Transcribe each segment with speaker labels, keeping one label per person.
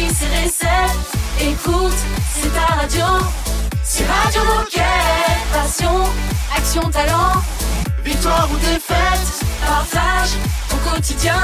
Speaker 1: et recettes. Écoute, c'est ta radio. C'est Radio Moquette. Passion, action, talent. Victoire ou défaite, partage au quotidien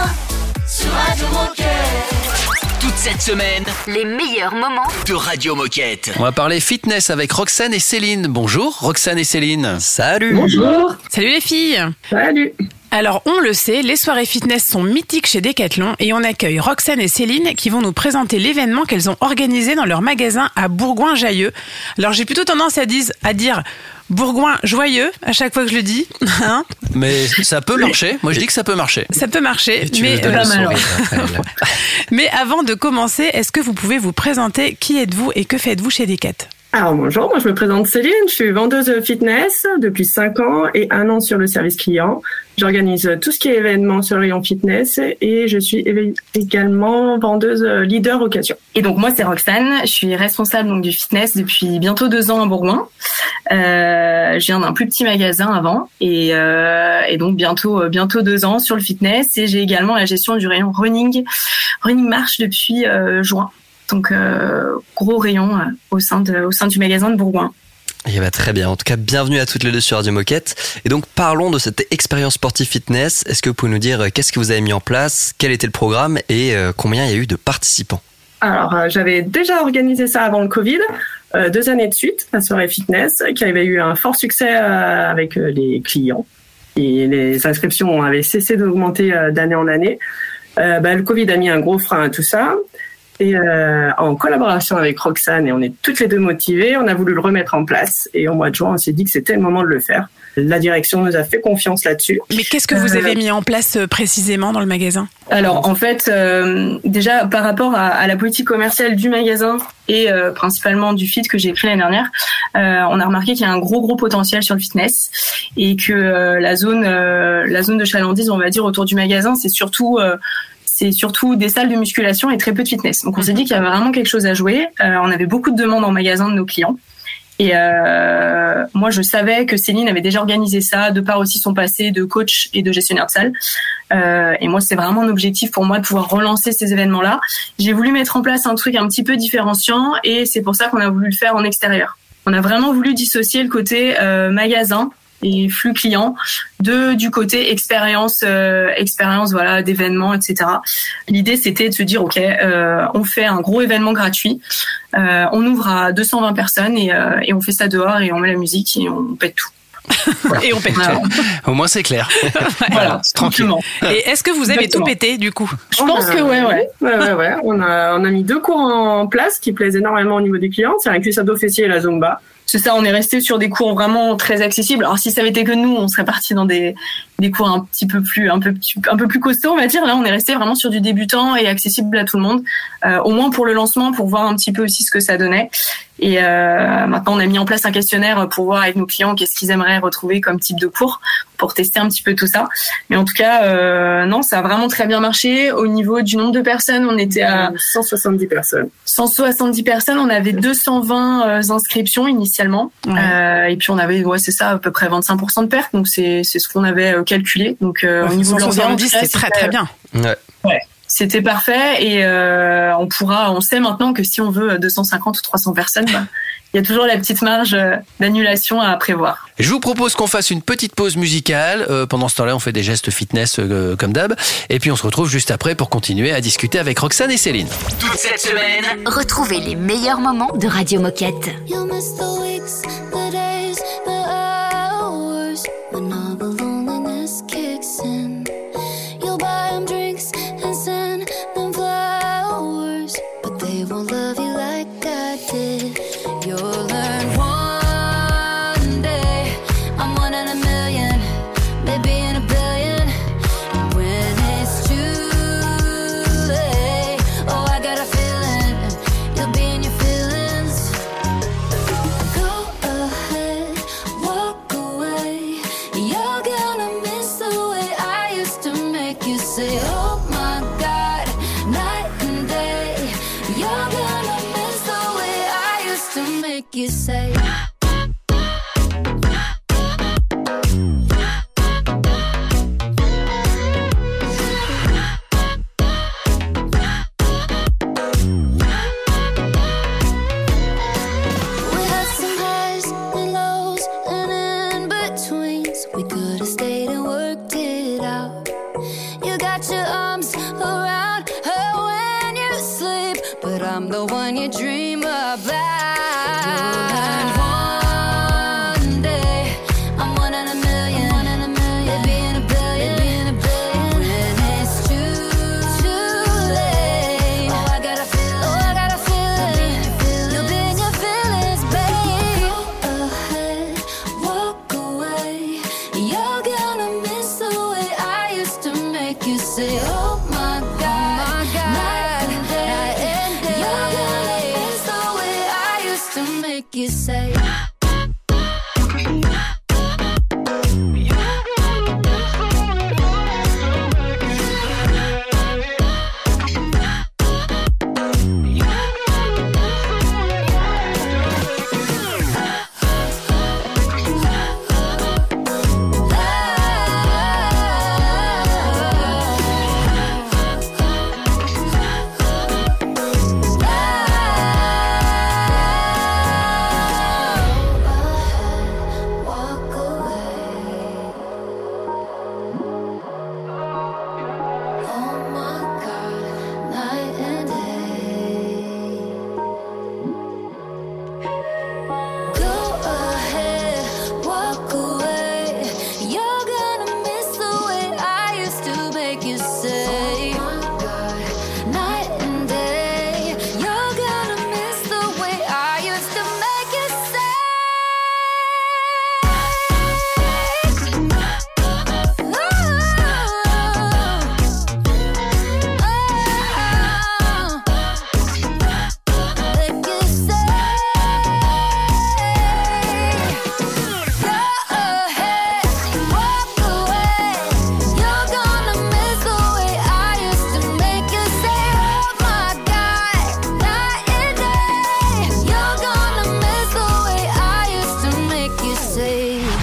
Speaker 1: sur Radio Moquette.
Speaker 2: Toute cette semaine,
Speaker 3: Les meilleurs moments
Speaker 2: de Radio Moquette.
Speaker 4: On va parler fitness avec Roxane et Céline. Bonjour Roxane et Céline.
Speaker 5: Salut
Speaker 6: Bonjour.
Speaker 7: Salut les filles
Speaker 6: Salut.
Speaker 7: Alors on le sait, les soirées fitness sont mythiques chez Decathlon et on accueille Roxane et Céline qui vont nous présenter l'événement qu'elles ont organisé dans leur magasin à Bourgoin-Jailleux. Alors j'ai plutôt tendance à, dire- à dire Bourgoin-Joyeux à chaque fois que je le dis. Hein
Speaker 4: Mais ça peut marcher. Moi je dis que ça peut marcher.
Speaker 7: Ça peut marcher. Mais, euh,
Speaker 4: sourire
Speaker 7: mais avant de commencer, est-ce que vous pouvez vous présenter? Qui êtes-vous et que faites-vous chez Decat
Speaker 6: Alors bonjour, moi je me présente Céline, je suis vendeuse fitness depuis 5 ans et un an sur le service client. J'organise tout ce qui est événement sur le rayon fitness et je suis également vendeuse leader occasion.
Speaker 8: Et donc moi c'est Roxane, je suis responsable donc du fitness depuis bientôt deux ans à Bourgoin. Euh, je viens d'un plus petit magasin avant et, euh, donc bientôt euh, bientôt deux ans sur le fitness et j'ai également la gestion du rayon running running marche depuis euh, juin. Donc euh, gros rayon euh, au sein de au sein du magasin de Bourgoin.
Speaker 5: Eh ben, très bien. En tout cas, bienvenue à toutes les deux sur Radio Moquette. Et donc, parlons de cette expérience sportive fitness. Est-ce que vous pouvez nous dire euh, qu'est-ce que vous avez mis en place, quel était le programme? Et euh, combien il y a eu de participants?
Speaker 6: Alors euh, j'avais déjà organisé ça avant le Covid, euh, deux années de suite, la soirée fitness, qui avait eu un fort succès euh, avec euh, les clients. Et les inscriptions avaient cessé d'augmenter euh, d'année en année. Euh, bah, le Covid a mis un gros frein à tout ça. Et euh, en collaboration avec Roxane, et on est toutes les deux motivées, on a voulu le remettre en place. Et au mois de juin, on s'est dit que c'était le moment de le faire. La direction nous a fait confiance là-dessus.
Speaker 7: Mais qu'est-ce que vous
Speaker 6: Euh,
Speaker 7: avez mis en place euh, précisément dans le magasin?
Speaker 8: Alors en fait, euh, déjà par rapport à, à la politique commerciale du magasin et principalement du fit que j'ai créé l'année dernière, on a remarqué qu'il y a un gros gros potentiel sur le fitness et que la zone la zone de chalandise, on va dire autour du magasin, c'est surtout c'est surtout des salles de musculation et très peu de fitness. Donc on s'est dit qu'il y avait vraiment quelque chose à jouer. Euh, on avait beaucoup de demandes en magasin de nos clients. Et euh, moi, je savais que Céline avait déjà organisé ça, de par aussi son passé de coach et de gestionnaire de salle. Euh, et moi, c'est vraiment un objectif pour moi de pouvoir relancer ces événements-là. J'ai voulu mettre en place un truc un petit peu différenciant, et c'est pour ça qu'on a voulu le faire en extérieur. On a vraiment voulu dissocier le côté euh, magasin et flux client de du côté expérience euh, expérience voilà d'événements etc l'idée c'était de se dire ok euh, on fait un gros événement gratuit euh, on ouvre à 220 personnes et, euh, et on fait ça dehors et on met la musique et on pète tout
Speaker 7: Et on pète
Speaker 8: Voilà.
Speaker 4: Au moins c'est clair.
Speaker 8: voilà
Speaker 4: tranquille.
Speaker 8: tranquillement
Speaker 7: Et est-ce que vous avez
Speaker 8: Exactement.
Speaker 7: tout pété du coup?
Speaker 8: Je pense que ouais ouais
Speaker 6: Ouais, ouais, ouais. On a, on a mis deux cours en place qui plaisent énormément au niveau des clients. C'est un cuisse abdos fessier et la Zumba.
Speaker 8: C'est ça, on est resté sur des cours vraiment très accessibles. Alors si ça avait été que nous, on serait parti dans des, des cours un petit peu plus un peu un peu plus costauds, on va dire. Là, on est resté vraiment sur du débutant et accessible à tout le monde. Euh, au moins pour le lancement, pour voir un petit peu aussi ce que ça donnait. Et euh, maintenant, on a mis en place un questionnaire pour voir avec nos clients qu'est-ce qu'ils aimeraient retrouver comme type de cours pour tester un petit peu tout ça. Mais en tout cas, euh, non, ça a vraiment très bien marché. Au niveau du nombre de personnes, on était à
Speaker 6: 170 personnes.
Speaker 8: 170 personnes, on avait 220 euh, inscriptions initialement,
Speaker 7: Ouais.
Speaker 8: Euh, et puis on avait, ouais, c'est ça, à peu près 25% de pertes, donc c'est c'est ce qu'on avait euh, calculé. Donc euh, au niveau de l'ambiance,
Speaker 7: 170,
Speaker 8: là,
Speaker 7: c'est très très bien.
Speaker 5: Ouais.
Speaker 8: C'était parfait, et euh, on pourra, on sait maintenant que si on veut 250 ou 300 personnes, bah, il y a toujours la petite marge euh, d'annulation à prévoir.
Speaker 4: Je vous propose qu'on fasse une petite pause musicale. Euh, pendant ce temps-là, on fait des gestes fitness euh, comme d'hab. Et puis on se retrouve juste après pour continuer à discuter avec Roxane et Céline.
Speaker 2: Toute cette semaine,
Speaker 3: Retrouvez les meilleurs moments de Radio Moquette.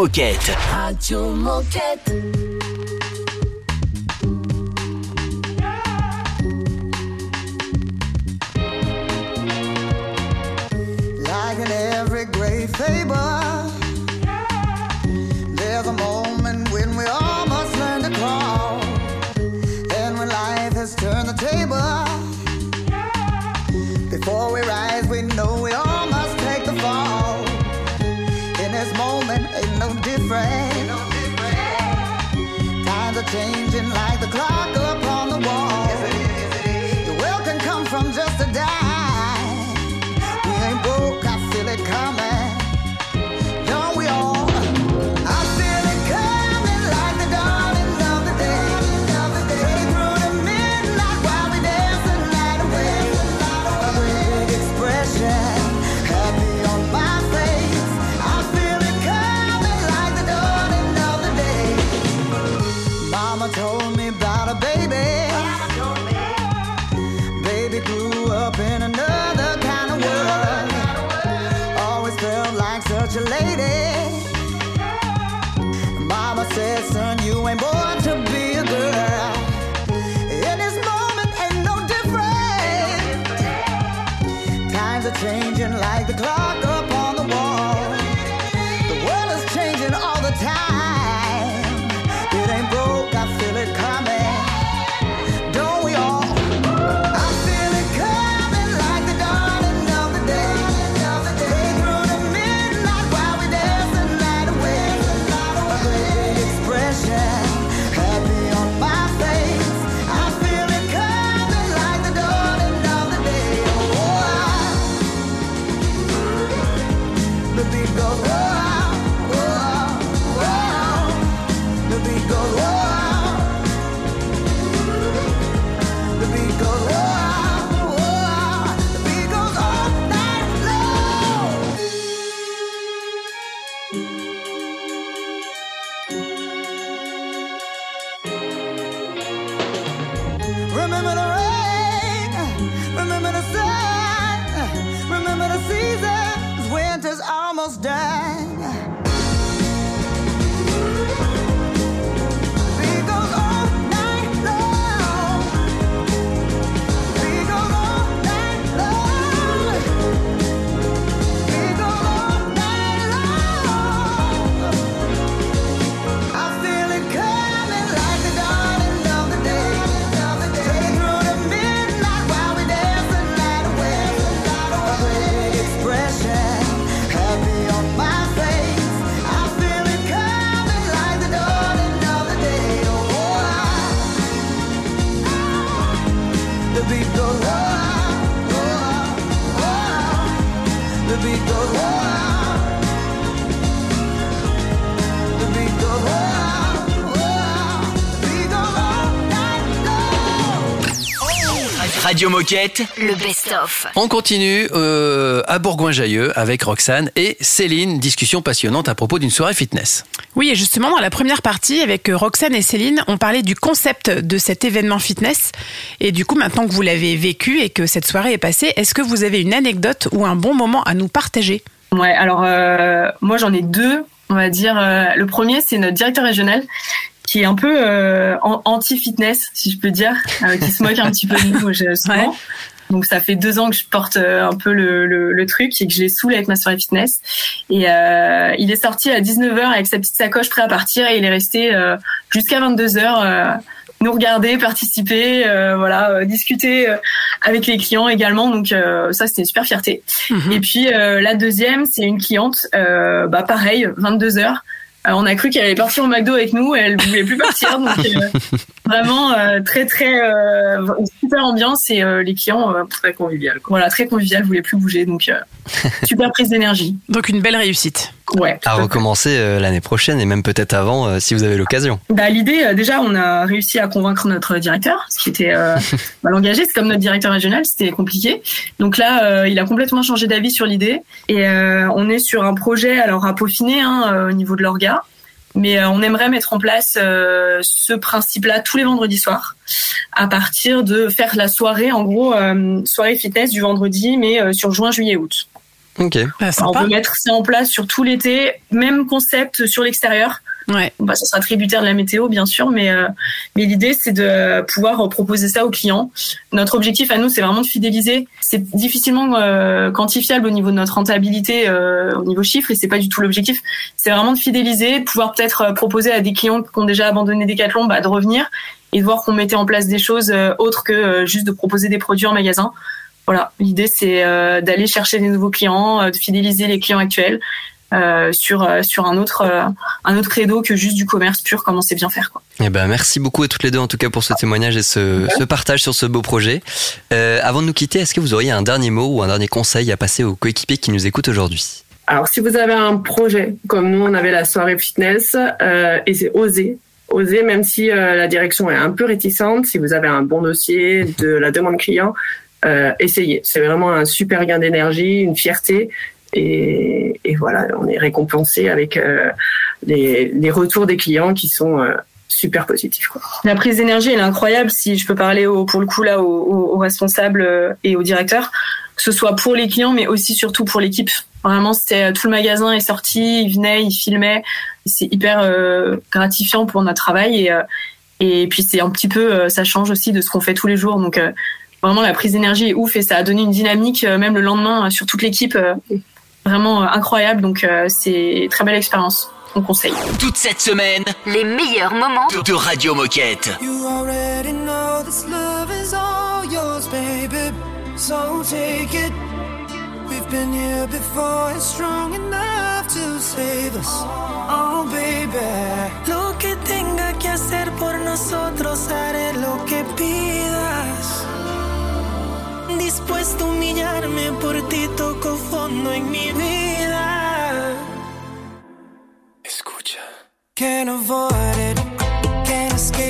Speaker 9: Moquette.
Speaker 10: Radio Moquette.
Speaker 11: Like in every great fable.
Speaker 2: Radio Moquette.
Speaker 3: Le best-of.
Speaker 4: On continue euh, à Bourgoin-Jallieu avec Roxane et Céline. Discussion passionnante à propos d'une soirée fitness.
Speaker 7: Oui, et justement, dans la première partie, avec euh, Roxane et Céline, on parlait du concept de cet événement fitness. Et du coup, maintenant que vous l'avez vécu et que cette soirée est passée, est-ce que vous avez une anecdote ou un bon moment à nous partager?
Speaker 8: Ouais, alors euh, moi j'en ai deux, on va dire. Euh, le premier, c'est notre directeur régional qui est un peu euh, an- anti-fitness, si je peux dire, euh, qui se moque un petit peu de nous.
Speaker 7: Ouais.
Speaker 8: Donc ça fait deux ans que je porte euh, un peu le, le, le truc et que je les saoule avec ma soirée fitness. Et euh, il est sorti à 19h avec sa petite sacoche prêt à partir et il est resté jusqu'à 22h nous regarder, participer, euh, voilà, euh, discuter euh, avec les clients également. Donc ça c'était une super fierté.
Speaker 7: Mhm.
Speaker 8: Et puis la deuxième, c'est une cliente, bah pareil, 22 heures. Euh, on a cru qu'elle allait partir au McDo avec nous, et elle voulait plus partir. donc euh, vraiment euh, très très euh, super ambiance et euh, les clients euh,
Speaker 6: Très convivial.
Speaker 8: voilà très convivial, voulaient plus bouger. Donc euh, super prise d'énergie.
Speaker 7: Donc une belle réussite.
Speaker 8: Ouais.
Speaker 5: À recommencer euh, l'année prochaine et même peut-être avant euh, si vous avez l'occasion.
Speaker 8: Bah, l'idée, euh, déjà, on a réussi à convaincre notre directeur, ce qui était euh, bah, l'engager. C'est comme notre directeur régional, c'était compliqué. Donc là, euh, il a complètement changé d'avis sur l'idée. Et euh, on est sur un projet, alors à peaufiner hein, euh, au niveau de l'orga. Mais euh, on aimerait mettre en place euh, ce principe-là tous les vendredis soirs, à partir de faire la soirée, en gros, euh, soirée fitness du vendredi, mais euh, sur juin, juillet, août.
Speaker 5: Ok.
Speaker 7: Bah,
Speaker 8: on veut mettre ça en place sur tout l'été, même concept sur l'extérieur.
Speaker 7: Ouais.
Speaker 8: Bah, ça sera tributaire de la météo, bien sûr, mais, euh, mais l'idée, c'est de pouvoir proposer ça aux clients. Notre objectif à nous, c'est vraiment de fidéliser. C'est difficilement euh, quantifiable au niveau de notre rentabilité, euh, au niveau chiffre, et c'est pas du tout l'objectif. C'est vraiment de fidéliser, pouvoir peut-être euh, proposer à des clients qui ont déjà abandonné Decathlon bah, de revenir et de voir qu'on mettait en place des choses euh, autres que euh, juste de proposer des produits en magasin. Voilà, l'idée c'est d'aller chercher des nouveaux clients, de fidéliser les clients actuels euh, sur euh, sur un autre euh, un autre credo que juste du commerce pur comme on sait bien faire quoi.
Speaker 5: Eh ben, merci beaucoup à toutes les deux en tout cas pour ce témoignage et ce, ce partage sur ce beau projet. Euh, avant de nous quitter, est-ce que vous auriez un dernier mot ou un dernier conseil à passer aux coéquipiers qui nous écoutent aujourd'hui?
Speaker 6: Alors, si vous avez un projet, comme nous, on avait la soirée fitness, euh, et c'est oser. Oser, même si euh, la direction est un peu réticente, si vous avez un bon dossier de la demande client, euh, essayez. C'est vraiment un super gain d'énergie, une fierté. Et, voilà, on est récompensé avec euh, les, retours des clients qui sont euh, super positifs.
Speaker 8: La prise d'énergie, est incroyable. Si je peux parler pour le coup là aux, responsables euh, et aux directeurs, que ce soit pour les clients, mais aussi surtout pour l'équipe. Vraiment, c'était tout le magasin est sorti, ils venaient, ils filmaient. C'est hyper gratifiant pour notre travail et, et puis c'est un petit peu, ça change aussi de ce qu'on fait tous les jours. Donc vraiment la prise d'énergie est ouf et ça a donné une dynamique même le lendemain sur toute l'équipe vraiment euh, incroyable. Donc euh, c'est très belle expérience. On conseille.
Speaker 2: Toute cette semaine,
Speaker 3: les meilleurs moments
Speaker 2: de, Radio Moquette.
Speaker 12: You already know this love is all yours, baby. So take it. We've been here before, it's strong enough to save us. Oh, baby. Lo que tenga que hacer por nosotros, haré lo que pida. dispuesto a humillarme por ti, toco fondo en mi vida. Escucha. Can't avoid it, can't escape.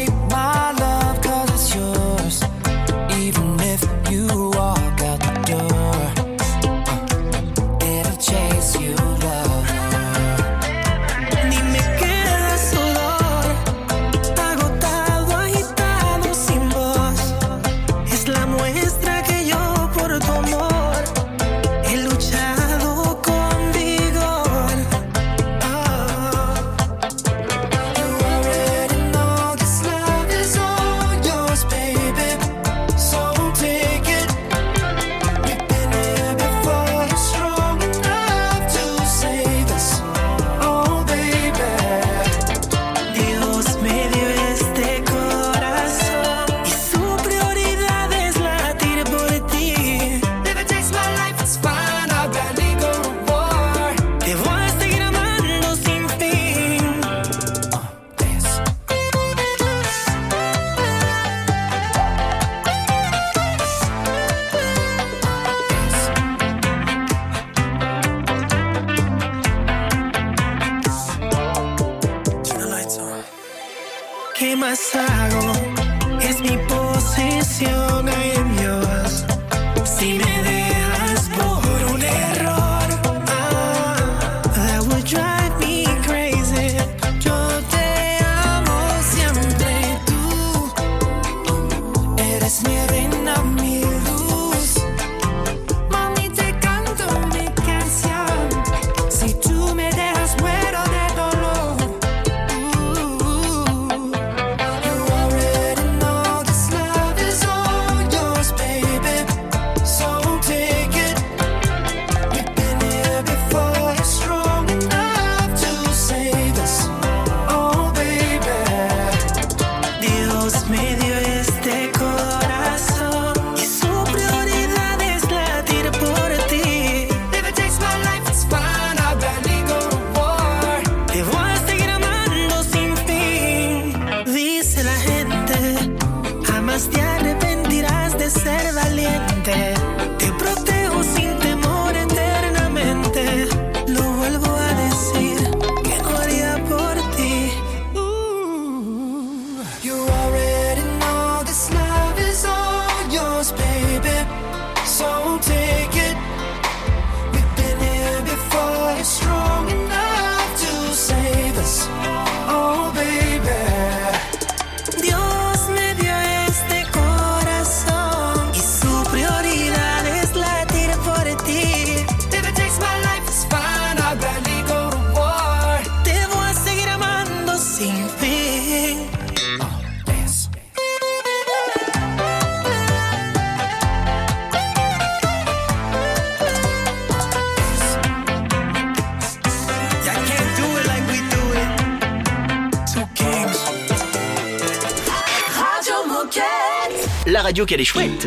Speaker 12: radio
Speaker 2: qu'elle est chouette.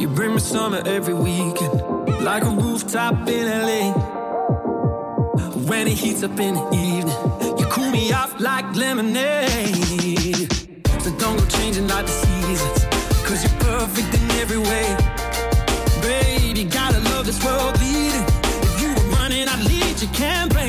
Speaker 13: You bring me summer every weekend, like a rooftop in LA. When it heats up in the evening, you cool me off like lemonade. So don't go changing like the seasons, cause you're perfect in every way. baby. you gotta love this world campaign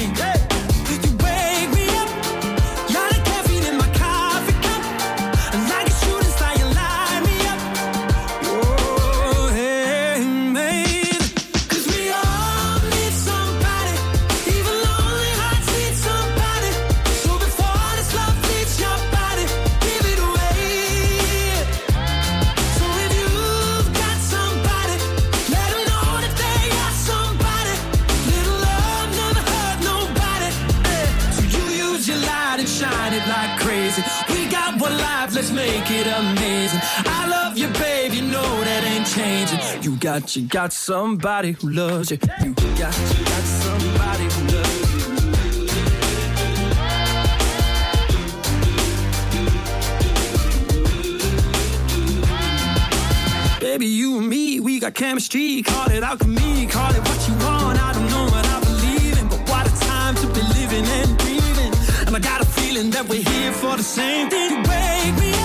Speaker 13: euh, shine it like crazy. We got one life, let's make it amazing. I love you, babe, you know that ain't changing. You got, you got somebody who loves you. You got, you got somebody who loves you. Baby, you and me, we got chemistry. Call it alchemy, call it what you want. I don't know what I believe in, but what a time to be living and feeling that we're here for the same thing. You me up,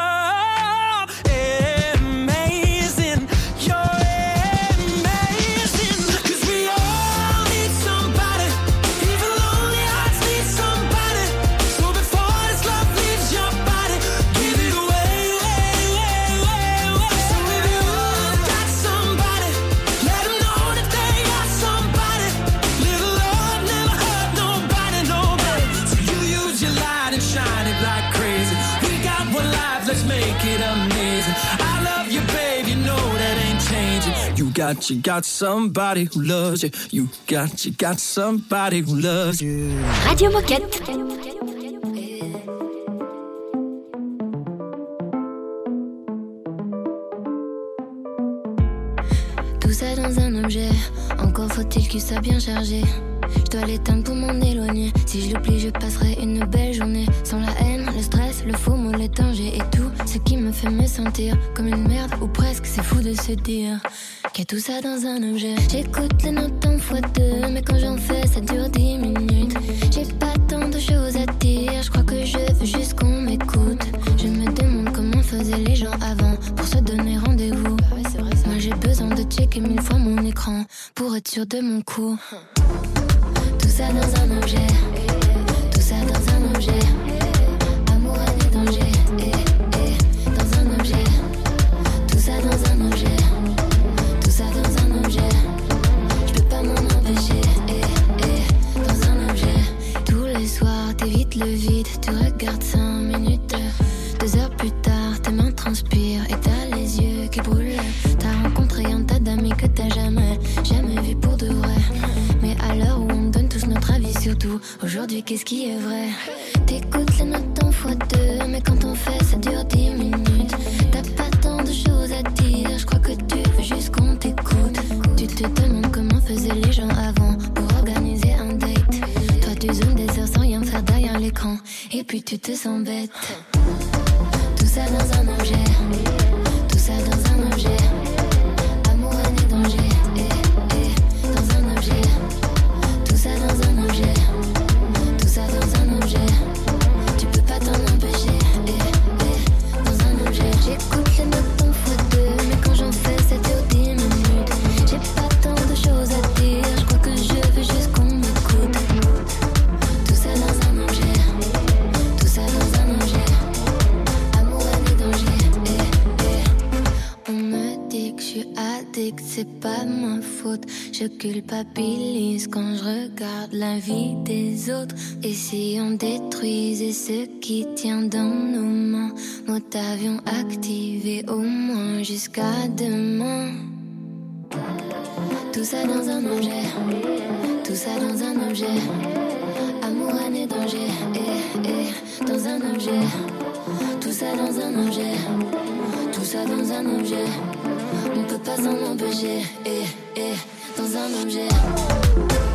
Speaker 13: Got, you got somebody who loves you. You got, you got somebody who loves you.
Speaker 3: Radio Moquette.
Speaker 1: Tout ça dans un objet, encore faut-il qu'il soit bien chargé. Je dois l'éteindre pour m'en éloigner. Si je l'oublie, je passerai une belle journée. Sans la haine, le stress, le faux mot, les dangers et tout ce qui me fait me sentir comme une merde ou presque. C'est fou de se dire tout ça dans un objet. J'écoute les notes en fois deux, mais quand j'en fais, ça dure dix minutes. J'ai pas tant de choses à dire, je crois que je veux juste qu'on m'écoute. Je me demande comment faisaient les gens avant pour se donner rendez-vous. Moi j'ai besoin de checker mille fois mon écran pour être sûr de mon coup. Tout ça dans un objet, tout ça dans un objet. Vide, tu regardes cinq minutes. Deux heures plus tard, tes mains transpirent et t'as les yeux qui brûlent. T'as rencontré un tas d'amis que t'as jamais, jamais vu pour de vrai. Mais à l'heure où on donne tous notre avis sur tout, aujourd'hui qu'est-ce qui est vrai? T'écoutes les notes en fois deux, mais quand on fait ça dure dix minutes. T'as pas tant de choses à dire, je crois que tu veux juste qu'on t'écoute. Tu te demandes comment faisaient les gens avant pour organiser un date. Toi tu zoomes des heures sans rien faire derrière et puis tu te sens bête. Tout ça dans un objet, tout ça dans un objet. C'est pas ma faute. Je culpabilise quand je regarde la vie des autres. Et si on détruisait ce qui tient dans nos mains, mode avion activé au moins jusqu'à demain. Tout ça dans un objet, tout ça dans un objet. Amour, et danger, eh, eh, dans un objet. Tout ça dans un objet, tout ça dans un objet. On peut pas s'en empêcher, eh, eh, dans un objet.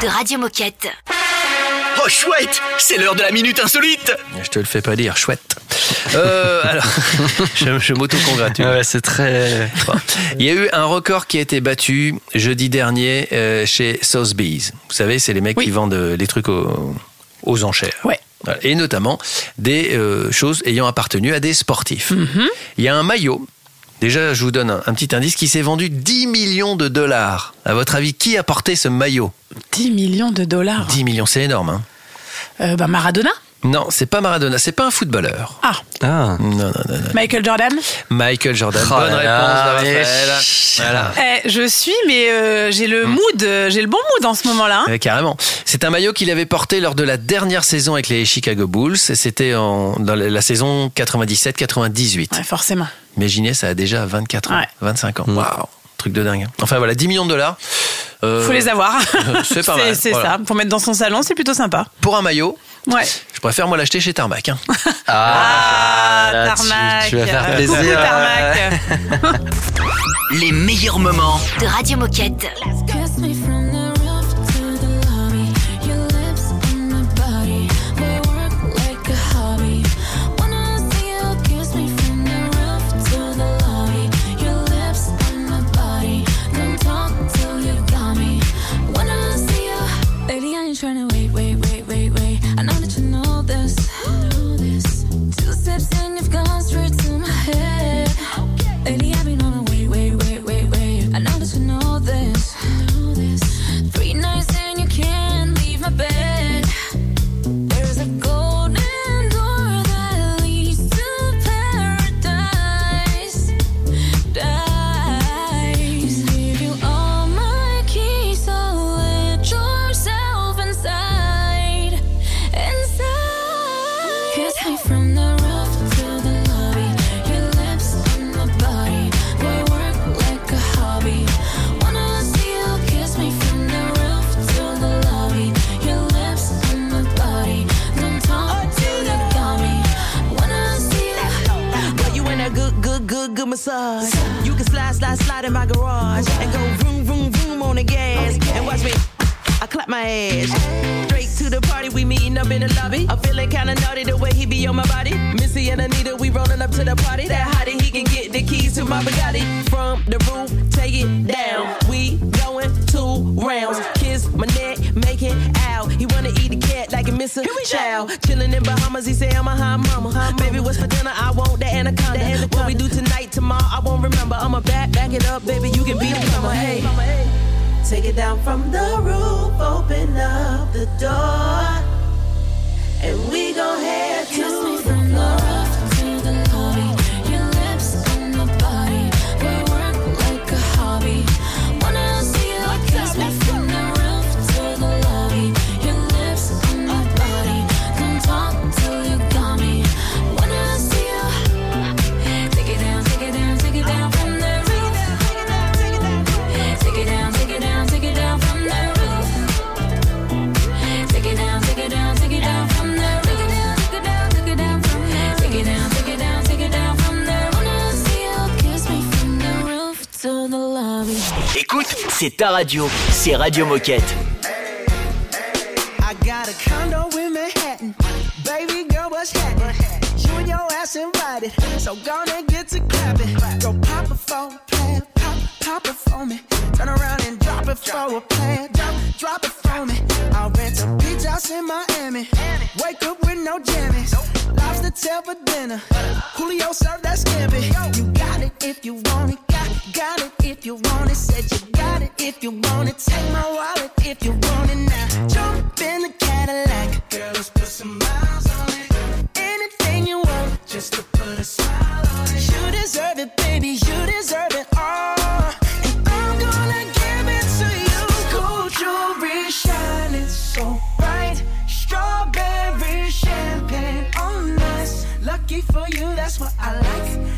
Speaker 3: De Radio Moquette.
Speaker 14: Oh chouette, c'est l'heure de la minute insolite.
Speaker 4: Je te le fais pas dire, chouette. Euh, alors, je, je m'auto-congratule.
Speaker 5: Ouais, c'est très.
Speaker 4: Il y a eu un record qui a été battu jeudi dernier euh, chez Sotheby's. Vous savez, c'est les mecs
Speaker 7: Oui.
Speaker 4: qui vendent euh, les trucs aux, aux enchères.
Speaker 7: Ouais.
Speaker 4: Et notamment des euh, choses ayant appartenu à des sportifs.
Speaker 7: Mhm.
Speaker 4: Il y a un maillot. Déjà, je vous donne un, un petit indice qui s'est vendu 10 millions de dollars. À votre avis, qui a porté ce maillot?
Speaker 7: 10 millions de dollars.
Speaker 4: 10 millions, c'est énorme. Hein
Speaker 7: Euh, bah, Maradona
Speaker 4: non, c'est pas Maradona, c'est pas un footballeur.
Speaker 7: Ah,
Speaker 5: Ah.
Speaker 4: Non, non, non, non.
Speaker 7: Michael Jordan
Speaker 4: Michael Jordan.
Speaker 5: Oh
Speaker 4: Bonne
Speaker 5: là
Speaker 4: réponse Raphaël. Voilà.
Speaker 7: Eh, je suis, mais euh, j'ai le mood, euh, j'ai le bon mood en ce moment-là. hein.
Speaker 4: Ouais, carrément. C'est un maillot qu'il avait porté lors de la dernière saison avec les Chicago Bulls. Et C'était en- dans la la saison 97-98.
Speaker 7: Ouais, forcément.
Speaker 4: Imaginez, ça a déjà 24 ans,
Speaker 7: Ouais.
Speaker 4: 25 ans.
Speaker 5: Mm.
Speaker 4: Waouh, truc de dingue. Enfin voilà, 10 millions de dollars. Euh,
Speaker 7: Faut les avoir.
Speaker 4: c'est pas mal,
Speaker 7: C'est
Speaker 4: voilà.
Speaker 7: ça. Pour mettre dans son salon, c'est plutôt sympa.
Speaker 4: Pour un maillot,
Speaker 7: Ouais.
Speaker 4: je préfère moi l'acheter chez Tarmac. hein.
Speaker 7: Ah,
Speaker 5: là, tu-
Speaker 7: Tarmac.
Speaker 5: tu vas faire
Speaker 7: Euh,
Speaker 5: plaisir.
Speaker 7: coucou, Tarmac.
Speaker 14: Les meilleurs moments.
Speaker 3: De Radio Moquette.
Speaker 15: Ass. Straight to the party, we meeting up in the lobby. I'm feeling kinda naughty the way he be on my body. Missy and Anita, we rolling up to the party. That hottie, he can get the keys to my Bugatti. From the roof, take it down. We going two rounds. Kiss my neck, make it out. He wanna eat the cat like a Mr. Chow. Chillin' in Bahamas, he say I'm a hot mama. Baby, what's for dinner? I want the anaconda. What we do tonight, tomorrow, I won't remember. I'ma back, back it up, baby. You can be the plumber. Hey, take it down from the roof, open up the door, and we gon' head to
Speaker 16: me the roof
Speaker 14: c'est ta radio. C'est Radio Moquette.
Speaker 17: I got a condo in Manhattan. Baby girl, what's happening? You and your ass invited. So gonna get to. Go pop a plan. Pop, pop me. Turn around and drop it for a plan. Drop, drop it for me. I'll rent a beach house in Miami. Wake up with no jammies. For dinner. Julio served that scampi. You got it if you want it. Got, it if you want it. Said you got it if you want it. Take my wallet if you want it now. Jump in the Cadillac. Girl, let's put some miles on it. Anything you want, just to put a smile on it. You deserve it, baby. You deserve it all. And I'm gonna give it to you. Gold jewelry shining so bright. Strawberry champagne oh, on us. Lucky for you, that's what I like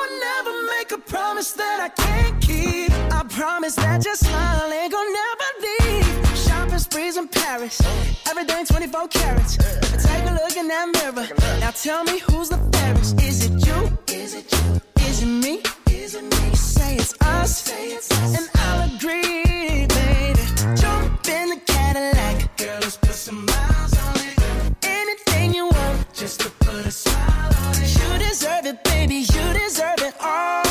Speaker 17: A promise that I can't keep. I promise that your smile ain't gonna never leave. Shopping sprees in Paris, everything 24 carats. Take a look in that mirror. Now tell me who's the fairest? Is it you? Is it you? Is it me? Is it me? Say it's us, and I'll agree, baby. Jump in the Cadillac, girl, let's put some miles on it. Anything you want, just to put a smile on it. You deserve it, baby. You deserve it all.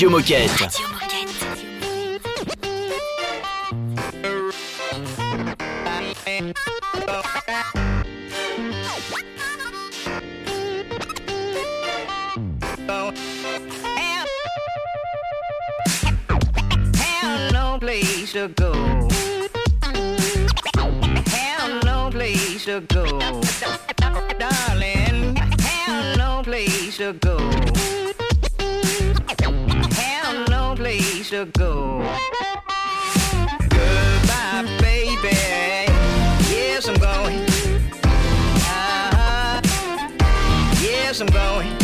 Speaker 2: Radio Moquette.
Speaker 18: Have no place to go. Have no place to go. Darling, have no place to go place to go. Goodbye, baby. Yes, I'm going. Uh-huh. Yes, I'm going.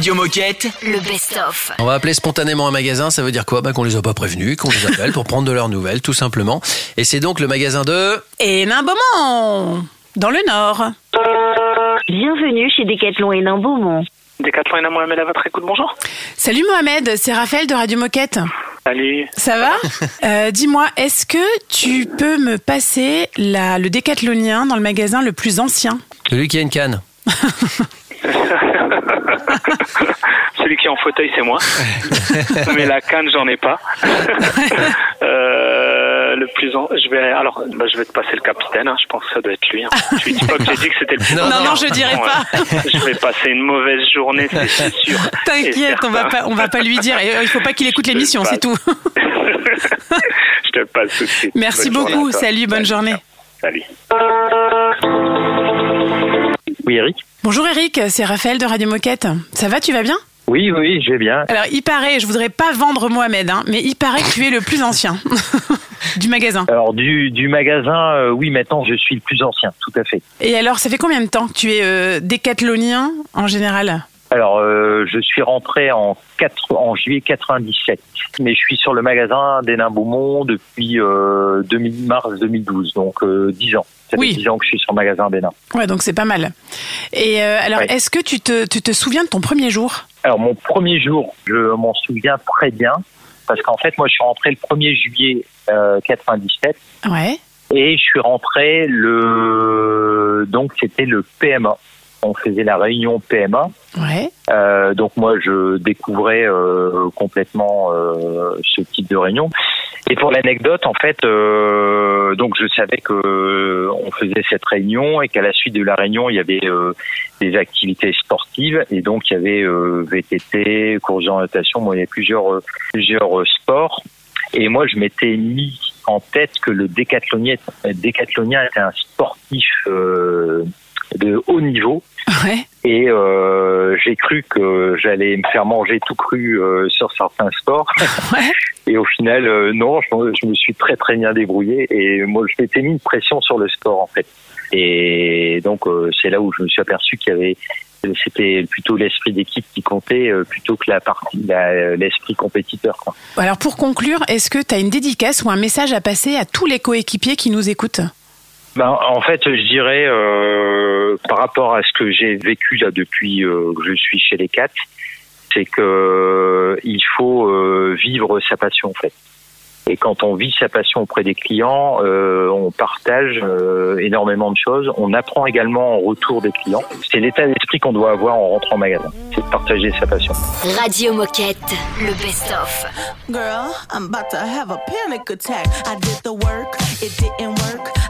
Speaker 2: Radio Moquette.
Speaker 3: Le best-of.
Speaker 4: On va appeler spontanément un magasin, ça veut dire quoi? Bah, Qu'on les a pas prévenus, qu'on les appelle pour prendre de leurs nouvelles, tout simplement. Et c'est donc le magasin de...
Speaker 7: Et Nain-Beaumont, dans le Nord.
Speaker 19: Bienvenue chez Decathlon et Beaumont.
Speaker 20: Décathlon et Mohamed à votre écoute, bonjour.
Speaker 7: Salut Mohamed, c'est Raphaël de Radio Moquette.
Speaker 20: Salut.
Speaker 7: Ça va? Euh, Dis-moi, est-ce que tu peux me passer la, le décathlonien dans le magasin le plus ancien?
Speaker 4: Celui qui a une canne.
Speaker 20: Celui qui est en fauteuil, c'est moi. Mais la canne, j'en ai pas. Euh, le plus en... je vais alors bah, je vais te passer le capitaine hein. je pense que ça doit être lui hein. lui dis pas que j'ai dit que c'était le plus
Speaker 7: Non,
Speaker 20: ancien.
Speaker 7: non, je dirais pas.
Speaker 20: euh, je vais passer une mauvaise journée c'est c'est sûr
Speaker 7: T'inquiète, on va pas, on va pas lui dire. Euh, Il faut pas qu'il écoute l'émission, c'est tout.
Speaker 20: je te passe tout de suite
Speaker 7: Merci
Speaker 20: Bonne
Speaker 7: beaucoup. Salut, bonne journée.
Speaker 20: salut
Speaker 21: Oui, Eric
Speaker 7: Bonjour Eric, c'est Raphaël de Radio Moquette. Ça va, tu vas bien?
Speaker 21: Oui, oui, je vais bien.
Speaker 7: Alors, il paraît, je voudrais pas vendre Mohamed, hein, mais il paraît que tu es le plus ancien du magasin.
Speaker 21: Alors, du, du magasin, euh, oui, maintenant, je suis le plus ancien, tout à fait.
Speaker 7: Et alors, ça fait combien de temps que tu es euh, décathlonien en général?
Speaker 21: Alors, euh, je suis rentré en, 4, en juillet 97, mais je suis sur le magasin des Nains Beaumont depuis euh, 2000, mars 2012, donc euh, 10 ans. Ça fait
Speaker 7: Oui.
Speaker 21: 10 ans que je suis sur le magasin Nains.
Speaker 7: Ouais, donc c'est pas mal. Et euh, alors, est-ce que tu te, tu te souviens de ton premier jour?
Speaker 21: Alors, mon premier jour, je m'en souviens très bien, parce qu'en fait, moi, je suis rentré le 1er juillet euh, 97,
Speaker 7: Ouais.
Speaker 21: et je suis rentré le... Donc, c'était le PMA. On faisait la réunion PMA.
Speaker 7: Ouais.
Speaker 21: Euh, donc moi, je découvrais euh, complètement euh, ce type de réunion. Et pour l'anecdote, en fait, euh, donc je savais que euh, on faisait cette réunion et qu'à la suite de la réunion, il y avait euh, des activités sportives et donc il y avait euh, VTT, course d'orientation, bon, il y avait plusieurs euh, plusieurs sports. Et moi, je m'étais mis en tête que le décathlonien, décathlonien était un sportif euh, de haut niveau.
Speaker 7: Ouais.
Speaker 21: Et euh, j'ai cru que j'allais me faire manger tout cru euh, sur certains sports. Et au final, euh, non, je, me- je me suis très très bien débrouillé. Et moi, je m'étais mis une pression sur le sport en fait. Et donc, euh, c'est là où je me suis aperçu qu'il y avait c'était plutôt l'esprit d'équipe qui comptait euh, plutôt que la partie la- l'esprit compétiteur quoi.
Speaker 7: Alors, pour conclure, est-ce que tu as une dédicace ou un message à passer à tous les coéquipiers qui nous écoutent?
Speaker 21: Ben, en fait, je dirais, euh, par rapport à ce que j'ai vécu là depuis euh, que je suis chez les quatre, c'est que euh, il faut euh, vivre sa passion en fait. Et quand on vit sa passion auprès des clients, euh, on partage euh, énormément de choses. On apprend également en retour des clients. C'est l'état d'esprit qu'on doit avoir en rentrant en magasin. C'est de partager sa passion.
Speaker 3: Radio Moquette, le best-of.
Speaker 17: Girl, I'm about to have a panic attack. I did the work, it didn't work.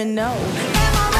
Speaker 13: me know.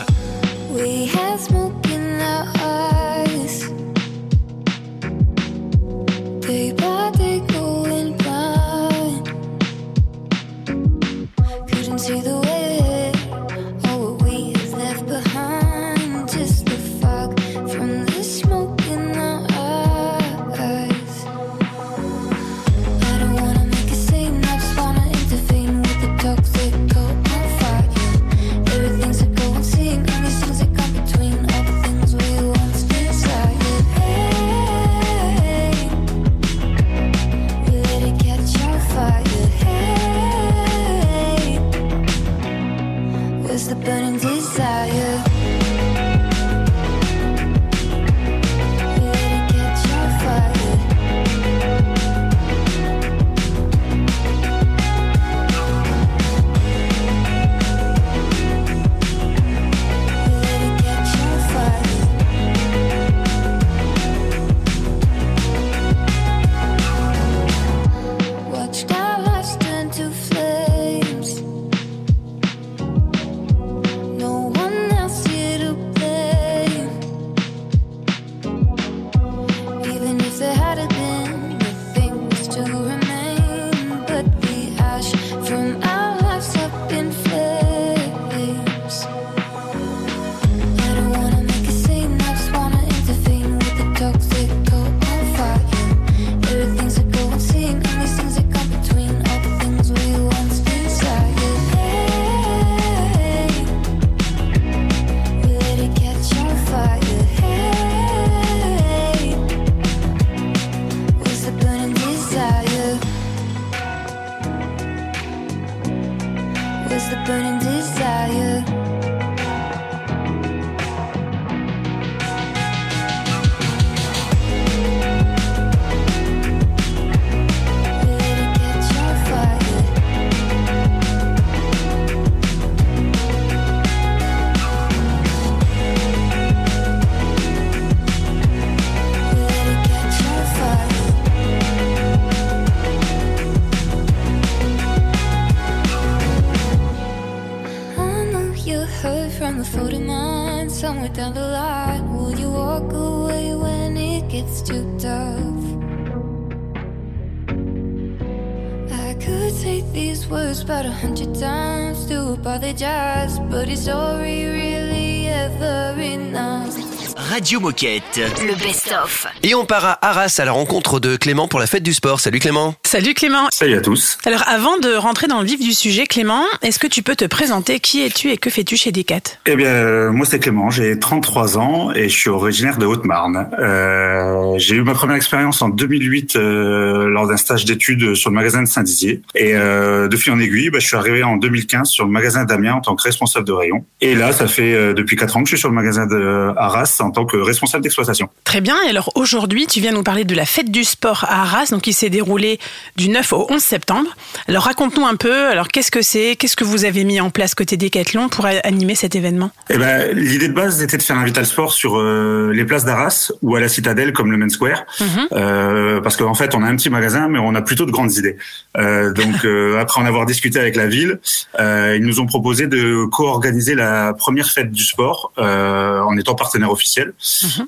Speaker 2: Radio Moquette.
Speaker 3: Le best-of.
Speaker 4: Et on part à Arras à la rencontre de Clément pour la fête du sport. Salut Clément.
Speaker 7: Salut Clément.
Speaker 22: Salut à tous.
Speaker 7: Alors avant de rentrer dans le vif du sujet, Clément, est-ce que tu peux te présenter Qui es-tu et que fais-tu chez Decat?
Speaker 22: Eh bien, euh, moi c'est Clément, j'ai 33 ans et je suis originaire de Haute-Marne. Euh, j'ai eu ma première expérience en 2008 euh, lors d'un stage d'études sur le magasin de Saint-Dizier. Et euh, de fil en aiguille, bah, je suis arrivé en 2015 sur le magasin d'Amiens en tant que responsable de rayon. Et là, ça fait euh, depuis 4 ans que je suis sur le magasin de Arras en tant que responsable d'exploitation.
Speaker 7: Très bien. Et alors aujourd'hui, tu viens nous parler de la fête du sport à Arras, donc qui s'est déroulée du 9 au 11 septembre. Alors raconte-nous un peu. Alors qu'est-ce que c'est? Qu'est-ce que vous avez mis en place côté Décathlon pour animer cet événement?
Speaker 22: Eh ben, l'idée de base était de faire un Vital Sport sur euh, les places d'Arras ou à la Citadelle comme le Main Square, euh, parce qu'en fait on a un petit magasin mais on a plutôt de grandes idées. Euh, donc après en avoir discuté avec la ville, ils nous ont proposé de co-organiser la première fête du sport en étant partenaire officiel.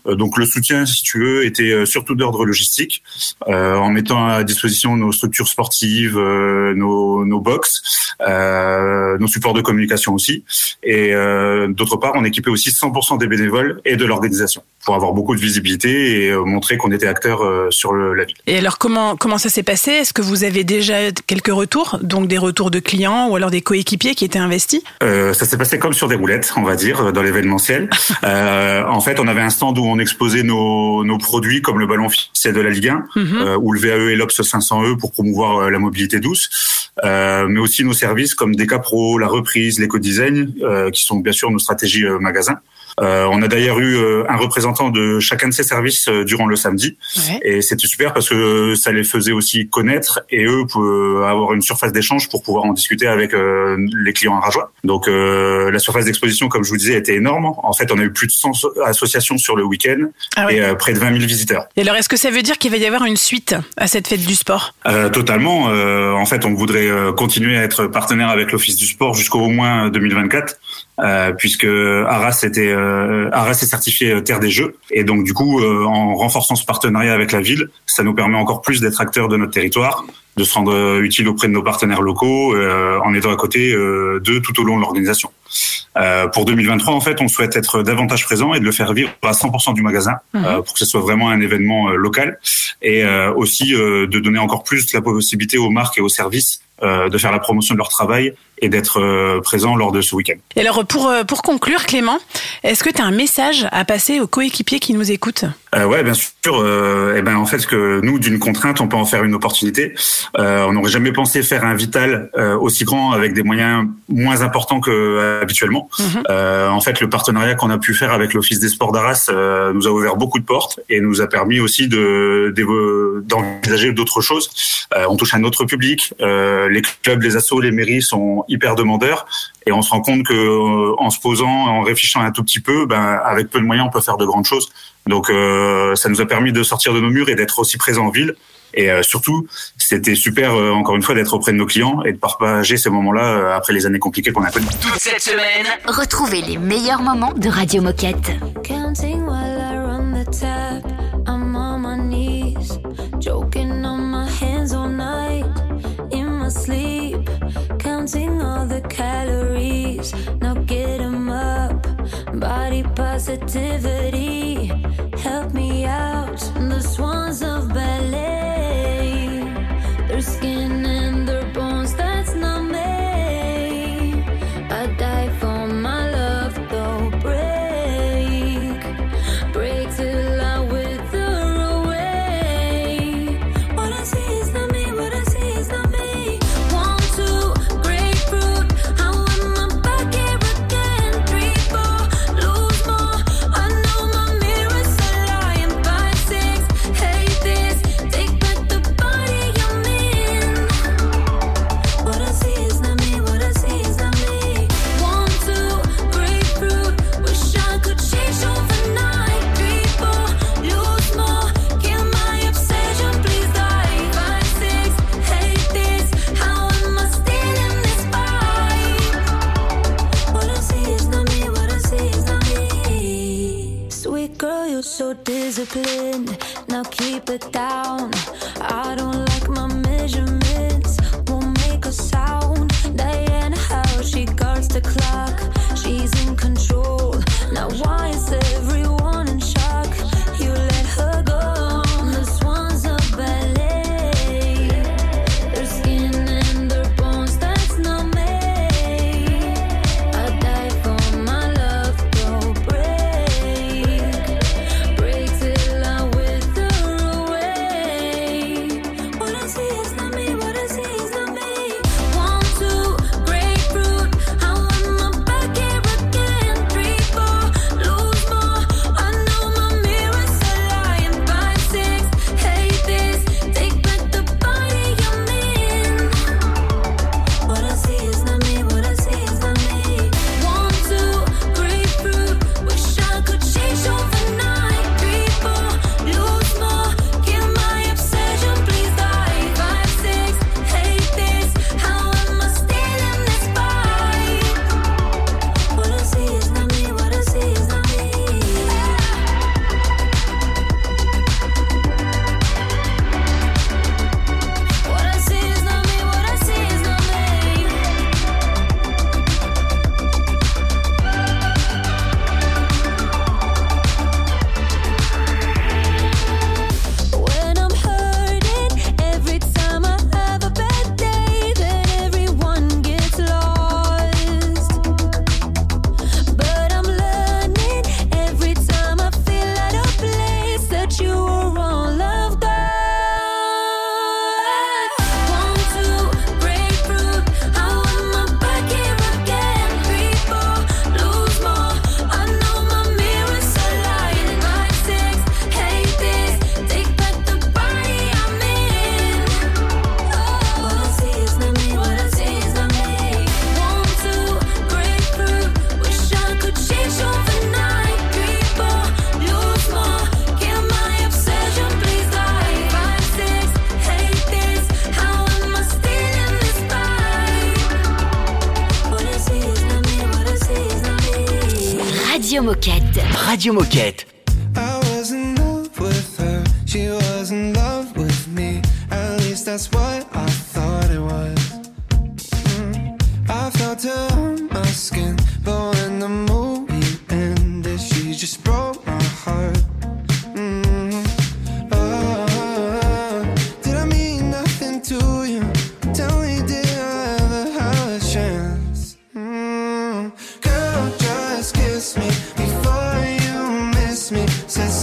Speaker 22: Euh, donc le soutien, si tu veux, était euh, surtout d'ordre logistique, euh, en mettant à disposition nos structures sportives, euh, nos, nos box, euh, nos supports de communication aussi. Et euh, d'autre part, on équipait aussi 100% des bénévoles et de l'organisation pour avoir beaucoup de visibilité et euh, montrer qu'on était acteur euh, sur le, la ville.
Speaker 7: Et alors comment comment ça s'est passé? Est-ce que vous avez déjà quelques retours, donc des retours de clients ou alors des coéquipiers qui étaient investis?
Speaker 22: Euh, ça s'est passé comme sur des roulettes, on va dire, dans l'événementiel. Euh, en fait, on avait un stand où on exposait nos, nos produits comme le ballon officiel de la Ligue 1
Speaker 7: Mhm.
Speaker 22: euh, ou le VAE et l'Ops 500E pour promouvoir euh, la mobilité douce, euh, mais aussi nos services comme Decapro, la reprise, l'éco-design, euh, qui sont bien sûr nos stratégies magasins. Euh, on a d'ailleurs eu euh, un représentant de chacun de ces services euh, durant le samedi. Et c'était super parce que ça les faisait aussi connaître et eux avoir une surface d'échange pour pouvoir en discuter avec euh, les clients arageois. Donc euh, la surface d'exposition, comme je vous disais, était énorme. En fait, on a eu plus de 100 associations sur le week-end
Speaker 7: Ah ouais.
Speaker 22: et euh, près de 20 000 visiteurs.
Speaker 7: Et alors est-ce que ça veut dire qu'il va y avoir une suite à cette fête du sport?
Speaker 22: Euh, totalement. Euh, en fait, on voudrait euh, continuer à être partenaire avec l'Office du sport jusqu'au au moins 2024, euh, puisque Arras était euh, Arras est certifié euh, terre des jeux, et donc du coup, euh, en renforçant ce partenariat avec la ville, ça nous permet encore plus d'être acteurs de notre territoire, de se rendre euh, utile auprès de nos partenaires locaux, euh, en étant à côté euh, d'eux tout au long de l'organisation. Euh, pour 2023, en fait, on souhaite être davantage présent et de le faire vivre à 100% du magasin euh, pour que ce soit vraiment un événement local. Et euh, aussi euh, de donner encore plus la possibilité aux marques et aux services euh, de faire la promotion de leur travail et d'être euh, présent lors de ce week-end.
Speaker 7: Et alors pour euh, pour conclure Clément, est-ce que tu as un message à passer aux coéquipiers qui nous écoutent?
Speaker 22: Euh, ouais, bien sûr. Euh, et ben en fait, que nous d'une contrainte, on peut en faire une opportunité. Euh, on n'aurait jamais pensé faire un vital aussi grand avec des moyens moins importants que habituellement. Euh, en fait, le partenariat qu'on a pu faire avec l'Office des sports d'Arras nous a ouvert beaucoup de portes et nous a permis aussi de d'envisager d'autres choses. On touche un autre public. Les clubs, les assos, les mairies sont hyper demandeurs et on se rend compte que euh, en se posant, en réfléchissant un tout petit peu, ben avec peu de moyens, on peut faire de grandes choses. Donc euh, ça nous a permis de sortir de nos murs et d'être aussi présents en ville. Et euh, surtout, c'était super, euh, encore une fois, d'être auprès de nos clients et de partager ces moments-là euh, après les années compliquées qu'on a connues.
Speaker 3: Toute cette semaine, retrouvez les meilleurs moments de Radio Moquette.
Speaker 1: Body positivity, help me out.
Speaker 3: Radio Moquette.
Speaker 13: me,
Speaker 2: says